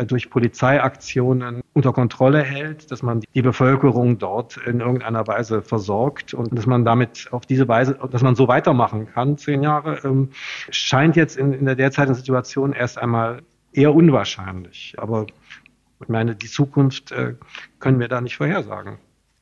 durch Polizeiaktionen unter Kontrolle hält, dass man die Bevölkerung dort in irgendeiner Weise versorgt und dass man damit auf diese Weise, dass man so weitermachen kann, zehn Jahre, ähm, scheint jetzt in, in der derzeitigen Situation erst einmal eher unwahrscheinlich. Aber ich meine, die Zukunft äh, können wir da nicht vorhersagen.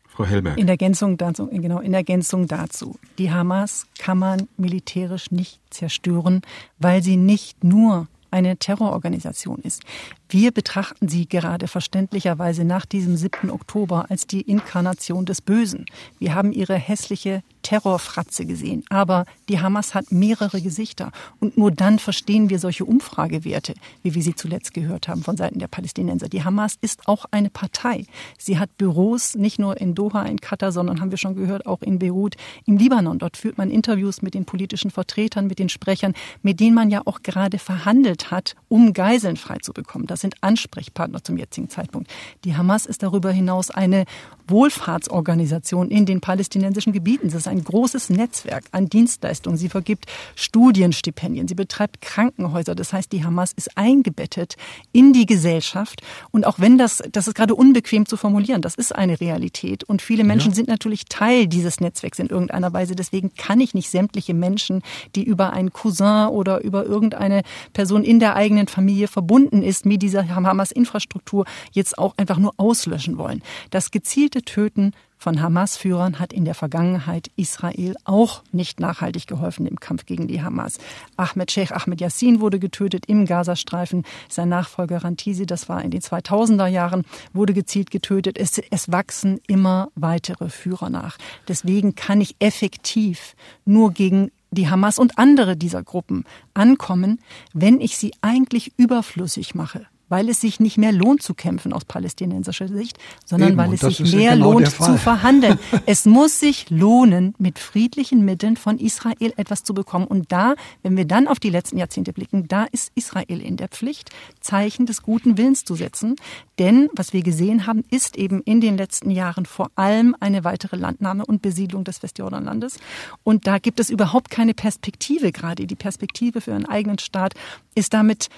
Frau Hellberg. In Ergänzung dazu, genau, in Ergänzung dazu. Die Hamas kann man militärisch nicht zerstören, weil sie nicht nur eine Terrororganisation ist. Wir betrachten sie gerade verständlicherweise nach diesem 7. Oktober als die Inkarnation des Bösen. Wir haben ihre hässliche Terrorfratze gesehen. Aber die Hamas hat mehrere Gesichter. Und nur dann verstehen wir solche Umfragewerte, wie wir sie zuletzt gehört haben von Seiten der Palästinenser. Die Hamas ist auch eine Partei. Sie hat Büros nicht nur in Doha, in Katar, sondern haben wir schon gehört, auch in Beirut, im Libanon. Dort führt man Interviews mit den politischen Vertretern, mit den Sprechern, mit denen man ja auch gerade verhandelt hat, um Geiseln freizubekommen. Das sind Ansprechpartner zum jetzigen Zeitpunkt. Die Hamas ist darüber hinaus eine Wohlfahrtsorganisation in den palästinensischen Gebieten. Das ist ein großes Netzwerk an Dienstleistungen. Sie vergibt Studienstipendien, sie betreibt Krankenhäuser. Das heißt, die Hamas ist eingebettet in die Gesellschaft. Und auch wenn das, das ist gerade unbequem zu formulieren, das ist eine Realität. Und viele Menschen ja. sind natürlich Teil dieses Netzwerks in irgendeiner Weise. Deswegen kann ich nicht sämtliche Menschen, die über einen Cousin oder über irgendeine Person in der eigenen Familie verbunden ist, mit dieser Hamas-Infrastruktur jetzt auch einfach nur auslöschen wollen. Das gezielte Töten von Hamas-Führern hat in der Vergangenheit Israel auch nicht nachhaltig geholfen im Kampf gegen die Hamas. Ahmed Sheikh Ahmed Yassin wurde getötet im Gazastreifen. Sein Nachfolger Rantisi, das war in den 2000er Jahren, wurde gezielt getötet. Es, es wachsen immer weitere Führer nach. Deswegen kann ich effektiv nur gegen die Hamas und andere dieser Gruppen ankommen, wenn ich sie eigentlich überflüssig mache weil es sich nicht mehr lohnt zu kämpfen aus palästinensischer Sicht, sondern Eben, weil es sich mehr ja genau lohnt zu verhandeln. es muss sich lohnen, mit friedlichen Mitteln von Israel etwas zu bekommen. Und da, wenn wir dann auf die letzten Jahrzehnte blicken, da ist Israel in der Pflicht, Zeichen des guten Willens zu setzen. Denn was wir gesehen haben, ist eben in den letzten Jahren vor allem eine weitere Landnahme und Besiedlung des Westjordanlandes. Und da gibt es überhaupt keine Perspektive gerade. Die Perspektive für einen eigenen Staat ist damit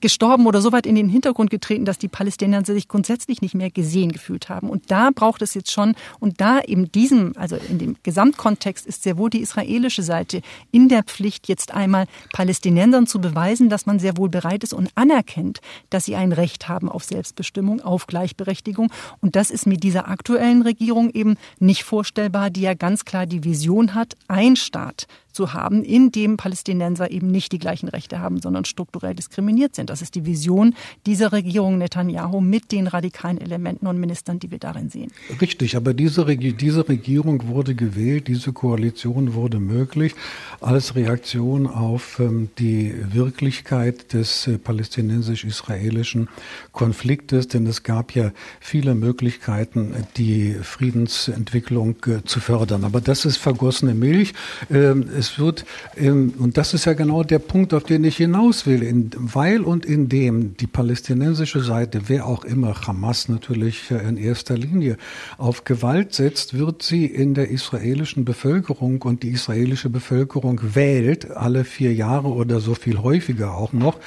gestorben oder so weit in den Hintergrund getreten, dass die Palästinenser sich grundsätzlich nicht mehr gesehen gefühlt haben. Und da braucht es jetzt schon, und da in diesem, also in dem Gesamtkontext ist sehr wohl die israelische Seite in der Pflicht, jetzt einmal Palästinensern zu beweisen, dass man sehr wohl bereit ist und anerkennt, dass sie ein Recht haben auf Selbstbestimmung, auf Gleichberechtigung. Und das ist mit dieser aktuellen Regierung eben nicht vorstellbar, die ja ganz klar die Vision hat, ein Staat zu haben, in dem Palästinenser eben nicht die gleichen Rechte haben, sondern strukturell diskriminiert sind. Das ist die Vision dieser Regierung Netanyahu mit den radikalen Elementen und Ministern, die wir darin sehen. Richtig, aber diese, Regi diese Regierung wurde gewählt, diese Koalition wurde möglich als Reaktion auf ähm, die Wirklichkeit des äh, palästinensisch-israelischen Konfliktes, denn es gab ja viele Möglichkeiten, die Friedensentwicklung äh, zu fördern. Aber das ist vergossene Milch. Ähm, es wird, ähm, und das ist ja genau der Punkt, auf den ich hinaus will, in, weil und indem die palästinensische Seite, wer auch immer, Hamas natürlich in erster Linie, auf Gewalt setzt, wird sie in der israelischen Bevölkerung und die israelische Bevölkerung wählt alle vier Jahre oder so viel häufiger auch noch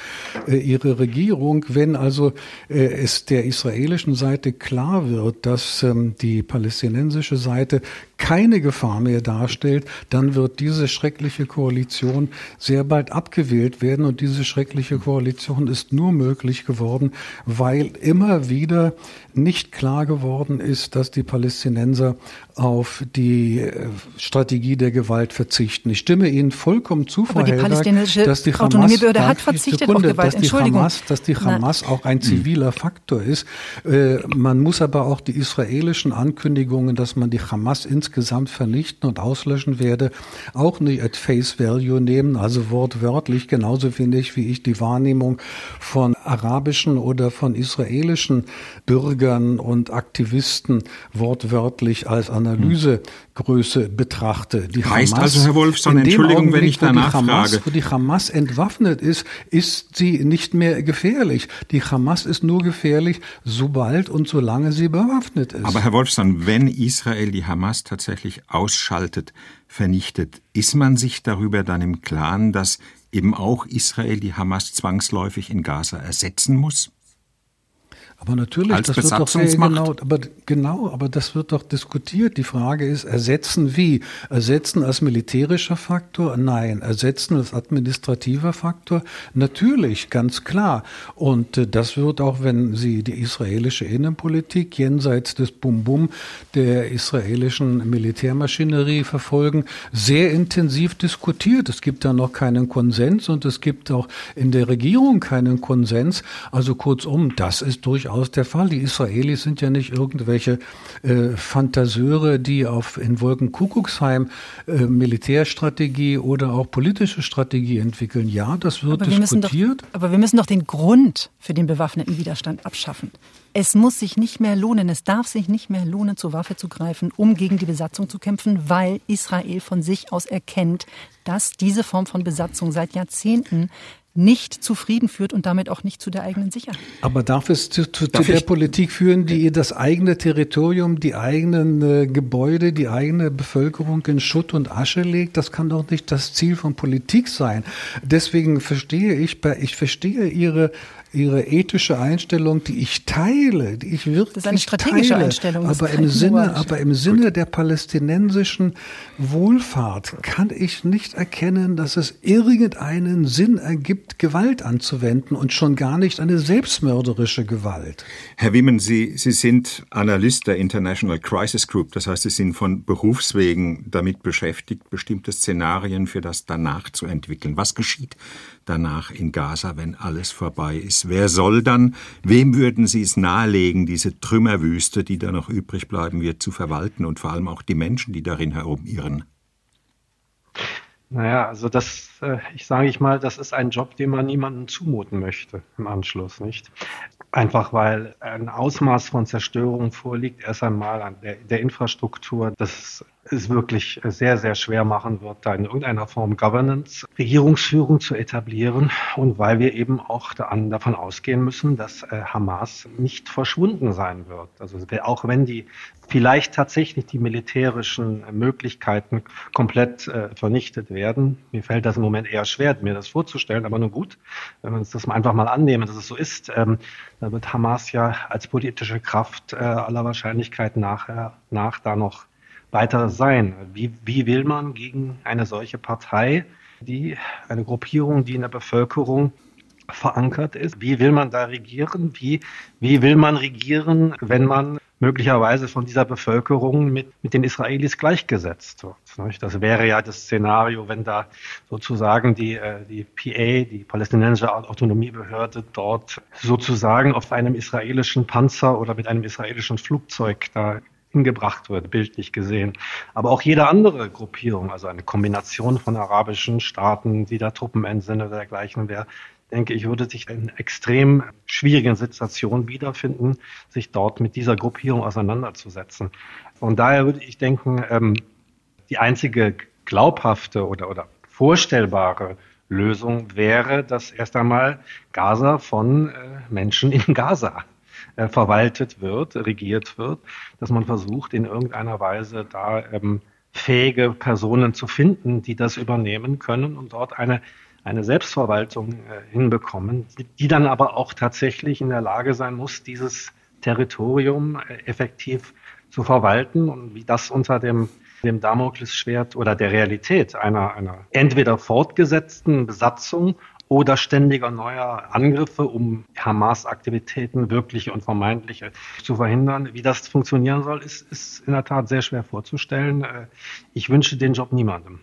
äh, ihre Regierung, wenn also äh, es der israelischen Seite klar wird, dass ähm, die palästinensische Seite keine Gefahr mehr darstellt, dann wird diese schreckliche Koalition sehr bald abgewählt werden. Und diese schreckliche Koalition ist nur möglich geworden, weil immer wieder nicht klar geworden ist, dass die Palästinenser auf die äh, Strategie der Gewalt verzichten. Ich stimme Ihnen vollkommen zu, Frau Aber die Helberg, palästinensische dass die Hamas, Autonomiebehörde hat verzichtet Sekunde, auf Gewalt. dass die. Hamas, dass die Hamas auch ein ziviler Faktor ist. Äh, man muss aber auch die israelischen Ankündigungen, dass man die Hamas insgesamt vernichten und auslöschen werde, auch nicht at face value nehmen, also wortwörtlich, genauso wenig wie ich die Wahrnehmung von arabischen oder von israelischen Bürgern und Aktivisten wortwörtlich als Analysegröße betrachte. Die Heißt also, Herr Wolfson, Entschuldigung, wenn ich danach wo Hamas, frage. Wo die Hamas entwaffnet ist, ist sie nicht mehr gefährlich. Die Hamas ist nur gefährlich, sobald und solange sie bewaffnet ist. Aber Herr Wolfson, wenn Israel die Hamas tatsächlich ausschaltet, vernichtet, ist man sich darüber dann im Klaren, dass eben auch Israel die Hamas zwangsläufig in Gaza ersetzen muss? Aber natürlich, Als das wird doch sehr genau, aber genau, aber das wird doch diskutiert. Die Frage ist, ersetzen wie? Ersetzen als militärischer Faktor? Nein. Ersetzen als administrativer Faktor? Natürlich, ganz klar. Und äh, das wird auch, wenn Sie die israelische Innenpolitik jenseits des Bum-Bum der israelischen Militärmaschinerie verfolgen, sehr intensiv diskutiert. Es gibt da noch keinen Konsens und es gibt auch in der Regierung keinen Konsens. Also kurzum, das ist durchaus der Fall. Die Israelis sind ja nicht irgendwelche äh, Fantaseure, die auf in Wolkenkuckucksheim äh, Militärstrategie oder auch politische Strategie entwickeln. Ja, das wird Aber müssen doch, diskutiert. aber wir müssen doch den Grund für den bewaffneten Widerstand abschaffen. Es muss sich nicht mehr lohnen, es darf sich nicht mehr lohnen, zur Waffe zu greifen, um gegen die Besatzung zu kämpfen, weil Israel von sich aus erkennt, dass diese Form von Besatzung seit Jahrzehnten nicht zu Frieden führt und damit auch nicht zu der eigenen Sicherheit. Aber darf es zu, zu, zu Darf der ich- Politik führen, die das eigene Territorium, die eigenen äh, Gebäude, die eigene Bevölkerung in Schutt und Asche legt? Das kann doch nicht das Ziel von Politik sein. Deswegen verstehe ich, ich verstehe Ihre Ihre ethische Einstellung, die ich teile, die ich wirklich Das ist eine strategische teile, Einstellung, das aber im Sinne, aber im Sinne der palästinensischen Wohlfahrt kann ich nicht erkennen, dass es irgendeinen Sinn ergibt, Gewalt anzuwenden und schon gar nicht eine selbstmörderische Gewalt. Herr Wimmen, Sie, Sie sind Analyst der International Crisis Group. Das heißt, Sie sind von Berufswegen damit beschäftigt, bestimmte Szenarien für das danach zu entwickeln. Was geschieht danach in Gaza, wenn alles vorbei ist? Wer soll dann, wem würden Sie es nahelegen, diese Trümmerwüste, die da noch übrig bleiben wird, zu verwalten und vor allem auch die Menschen, die darin herumirren? Naja, also das, äh, ich sage ich mal, das ist ein Job, den man niemandem zumuten möchte im Anschluss, nicht? Einfach weil ein Ausmaß von Zerstörung vorliegt, erst einmal an der, der Infrastruktur, das es wirklich sehr, sehr schwer machen wird, da in irgendeiner Form Governance, Regierungsführung zu etablieren und weil wir eben auch davon ausgehen müssen, dass äh, Hamas nicht verschwunden sein wird. Also auch wenn die vielleicht tatsächlich die militärischen Möglichkeiten komplett äh, vernichtet werden. Mir fällt das im Moment eher schwer, mir das vorzustellen, aber nun gut, wenn wir uns das einfach mal annehmen, dass es so ist, ähm, dann wird Hamas ja als politische Kraft äh, aller Wahrscheinlichkeit nachher nach da noch weiter sein. Wie, wie will man gegen eine solche Partei, die eine Gruppierung, die in der Bevölkerung verankert ist, wie will man da regieren? Wie, wie will man regieren, wenn man möglicherweise von dieser Bevölkerung mit, mit den Israelis gleichgesetzt wird. Das wäre ja das Szenario, wenn da sozusagen die, äh, die PA, die palästinensische Autonomiebehörde, dort sozusagen auf einem israelischen Panzer oder mit einem israelischen Flugzeug da hingebracht wird, bildlich gesehen. Aber auch jede andere Gruppierung, also eine Kombination von arabischen Staaten, die da Truppen entsendet oder dergleichen wäre, denke ich, würde sich in extrem schwierigen Situationen wiederfinden, sich dort mit dieser Gruppierung auseinanderzusetzen. Von daher würde ich denken, ähm, die einzige glaubhafte oder, oder vorstellbare Lösung wäre, dass erst einmal Gaza von äh, Menschen in Gaza äh, verwaltet wird, regiert wird, dass man versucht, in irgendeiner Weise da ähm, fähige Personen zu finden, die das übernehmen können und dort eine eine Selbstverwaltung äh, hinbekommen, die dann aber auch tatsächlich in der Lage sein muss, dieses Territorium äh, effektiv zu verwalten und wie das unter dem, dem Damoklesschwert oder der Realität einer, einer entweder fortgesetzten Besatzung oder ständiger neuer Angriffe, um Hamas-Aktivitäten wirkliche und vermeintliche zu verhindern. Wie das funktionieren soll, ist, ist in der Tat sehr schwer vorzustellen. Äh, ich wünsche den Job niemandem.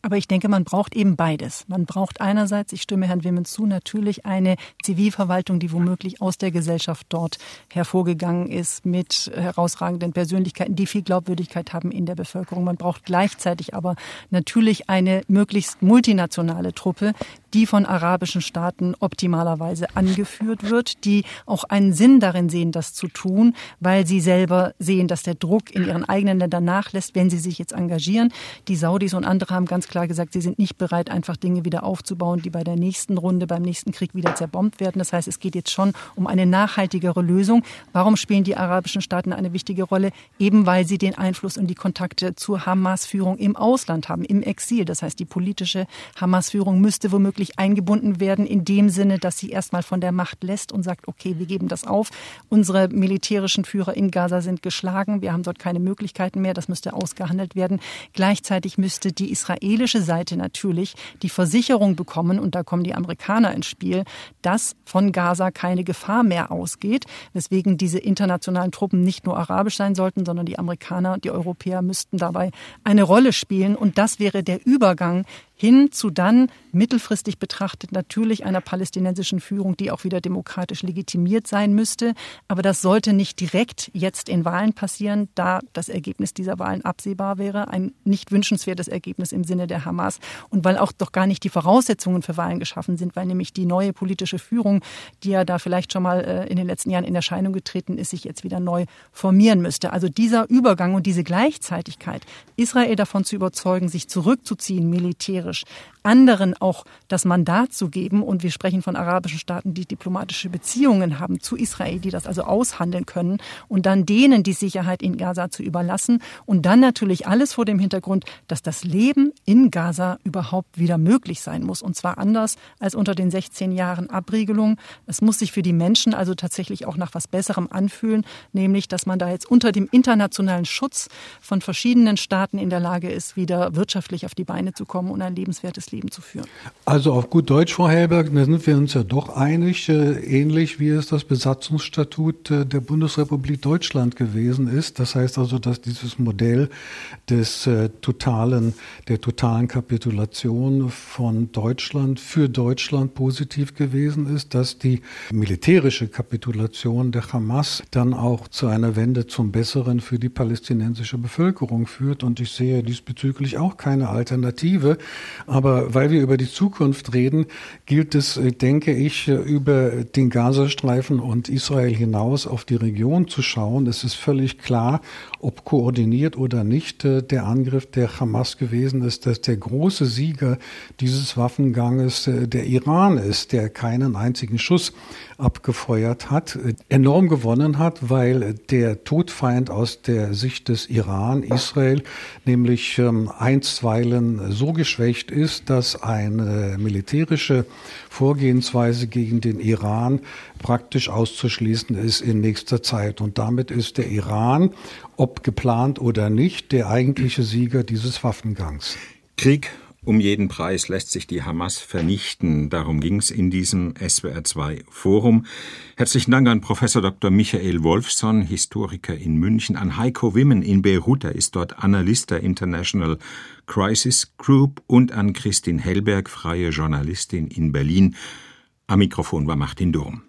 Aber ich denke, man braucht eben beides. Man braucht einerseits, ich stimme Herrn Wimmens zu, natürlich eine Zivilverwaltung, die womöglich aus der Gesellschaft dort hervorgegangen ist, mit herausragenden Persönlichkeiten, die viel Glaubwürdigkeit haben in der Bevölkerung. Man braucht gleichzeitig aber natürlich eine möglichst multinationale Truppe, die von arabischen Staaten optimalerweise angeführt wird, die auch einen Sinn darin sehen, das zu tun, weil sie selber sehen, dass der Druck in ihren eigenen Ländern nachlässt, wenn sie sich jetzt engagieren. Die Saudis und andere haben ganz klar gesagt, sie sind nicht bereit, einfach Dinge wieder aufzubauen, die bei der nächsten Runde, beim nächsten Krieg wieder zerbombt werden. Das heißt, es geht jetzt schon um eine nachhaltigere Lösung. Warum spielen die arabischen Staaten eine wichtige Rolle? Eben weil sie den Einfluss und die Kontakte zur Hamas-Führung im Ausland haben, im Exil. Das heißt, die politische Hamas-Führung müsste womöglich wirklich eingebunden werden in dem Sinne, dass sie erstmal von der Macht lässt und sagt, okay, wir geben das auf. Unsere militärischen Führer in Gaza sind geschlagen. Wir haben dort keine Möglichkeiten mehr. Das müsste ausgehandelt werden. Gleichzeitig müsste die israelische Seite natürlich die Versicherung bekommen, und da kommen die Amerikaner ins Spiel, dass von Gaza keine Gefahr mehr ausgeht, weswegen diese internationalen Truppen nicht nur arabisch sein sollten, sondern die Amerikaner und die Europäer müssten dabei eine Rolle spielen. Und das wäre der Übergang hin zu dann mittelfristig betrachtet natürlich einer palästinensischen Führung, die auch wieder demokratisch legitimiert sein müsste. Aber das sollte nicht direkt jetzt in Wahlen passieren, da das Ergebnis dieser Wahlen absehbar wäre. Ein nicht wünschenswertes Ergebnis im Sinne der Hamas und weil auch doch gar nicht die Voraussetzungen für Wahlen geschaffen sind, weil nämlich die neue politische Führung, die ja da vielleicht schon mal äh, in den letzten Jahren in Erscheinung getreten ist, sich jetzt wieder neu formieren müsste. Also dieser Übergang und diese Gleichzeitigkeit, Israel davon zu überzeugen, sich zurückzuziehen militärisch, militärisch anderen auch das Mandat zu geben. Und wir sprechen von arabischen Staaten, die diplomatische Beziehungen haben zu Israel, die das also aushandeln können und dann denen die Sicherheit in Gaza zu überlassen. Und dann natürlich alles vor dem Hintergrund, dass das Leben in Gaza überhaupt wieder möglich sein muss. Und zwar anders als unter den 16 Jahren Abriegelung. Es muss sich für die Menschen also tatsächlich auch nach was Besserem anfühlen, nämlich, dass man da jetzt unter dem internationalen Schutz von verschiedenen Staaten in der Lage ist, wieder wirtschaftlich auf die Beine zu kommen und ein lebenswertes Leben zu führen. Also auf gut Deutsch, Frau Helberg, da sind wir uns ja doch einig, äh, ähnlich wie es das Besatzungsstatut äh, der Bundesrepublik Deutschland gewesen ist. Das heißt also, dass dieses Modell des äh, totalen, der totalen Kapitulation von Deutschland für Deutschland positiv gewesen ist, dass die militärische Kapitulation der Hamas dann auch zu einer Wende zum Besseren für die palästinensische Bevölkerung führt. Und ich sehe diesbezüglich auch keine Alternative. Aber weil wir über die Zukunft reden, gilt es, äh, denke ich, äh, über den Gazastreifen und Israel hinaus auf die Region zu schauen. Es ist völlig klar, ob koordiniert oder nicht äh, der Angriff der Hamas gewesen ist, dass der große Sieger dieses Waffenganges der Iran ist, der keinen einzigen Schuss abgefeuert hat, enorm gewonnen hat, weil der Todfeind aus der Sicht des Iran, Israel, nämlich ähm, einstweilen so geschwächt ist, dass eine militärische Vorgehensweise gegen den Iran praktisch auszuschließen ist in nächster Zeit. Und damit ist der Iran, ob geplant oder nicht, der eigentliche Sieger dieses Waffengangs. Krieg um jeden Preis lässt sich die Hamas vernichten. Darum ging es in diesem SWR2 Forum. Herzlichen Dank an Professor Dr. Michael Wolfson, Historiker in München, an Heiko Wimmen in Beirut, er ist dort Analyst der International Crisis Group und an Christine Hellberg, freie Journalistin in Berlin. Am Mikrofon war Martin Durm.